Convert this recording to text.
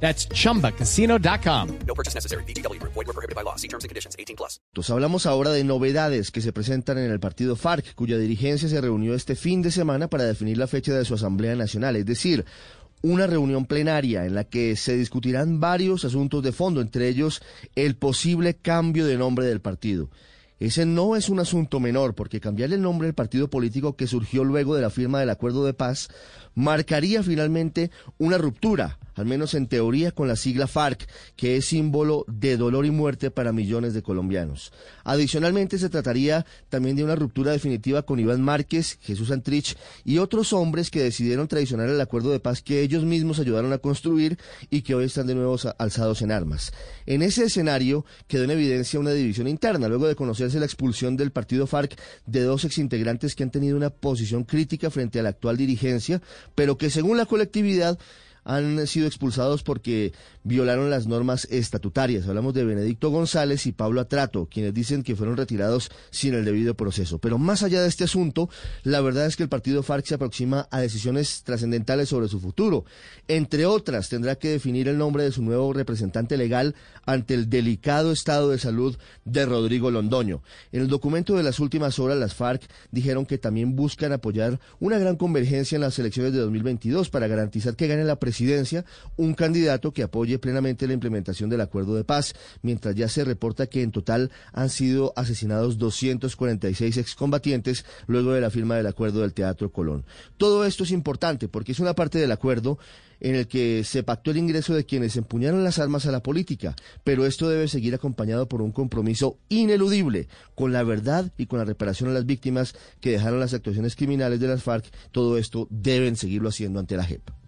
That's chumbacasino.com. No purchase necessary. BGW. Void were prohibited by law. See terms and conditions. 18 plus. Entonces hablamos ahora de novedades que se presentan en el partido FARC, cuya dirigencia se reunió este fin de semana para definir la fecha de su Asamblea Nacional, es decir, una reunión plenaria en la que se discutirán varios asuntos de fondo, entre ellos el posible cambio de nombre del partido. Ese no es un asunto menor, porque cambiar el nombre del partido político que surgió luego de la firma del acuerdo de paz marcaría finalmente una ruptura, al menos en teoría, con la sigla FARC, que es símbolo de dolor y muerte para millones de colombianos. Adicionalmente, se trataría también de una ruptura definitiva con Iván Márquez, Jesús Antrich y otros hombres que decidieron traicionar el acuerdo de paz que ellos mismos ayudaron a construir y que hoy están de nuevo alzados en armas. En ese escenario quedó en evidencia una división interna, luego de conocerse la expulsión del partido FARC de dos exintegrantes que han tenido una posición crítica frente a la actual dirigencia, pero que según la colectividad han sido expulsados porque violaron las normas estatutarias. Hablamos de Benedicto González y Pablo Atrato, quienes dicen que fueron retirados sin el debido proceso. Pero más allá de este asunto, la verdad es que el partido FARC se aproxima a decisiones trascendentales sobre su futuro. Entre otras, tendrá que definir el nombre de su nuevo representante legal ante el delicado estado de salud de Rodrigo Londoño. En el documento de las últimas horas, las FARC dijeron que también buscan apoyar una gran convergencia en las elecciones de 2022 para garantizar que gane la presidencia presidencia un candidato que apoye plenamente la implementación del acuerdo de paz, mientras ya se reporta que en total han sido asesinados 246 excombatientes luego de la firma del acuerdo del Teatro Colón. Todo esto es importante porque es una parte del acuerdo en el que se pactó el ingreso de quienes empuñaron las armas a la política, pero esto debe seguir acompañado por un compromiso ineludible con la verdad y con la reparación a las víctimas que dejaron las actuaciones criminales de las FARC. Todo esto deben seguirlo haciendo ante la JEP.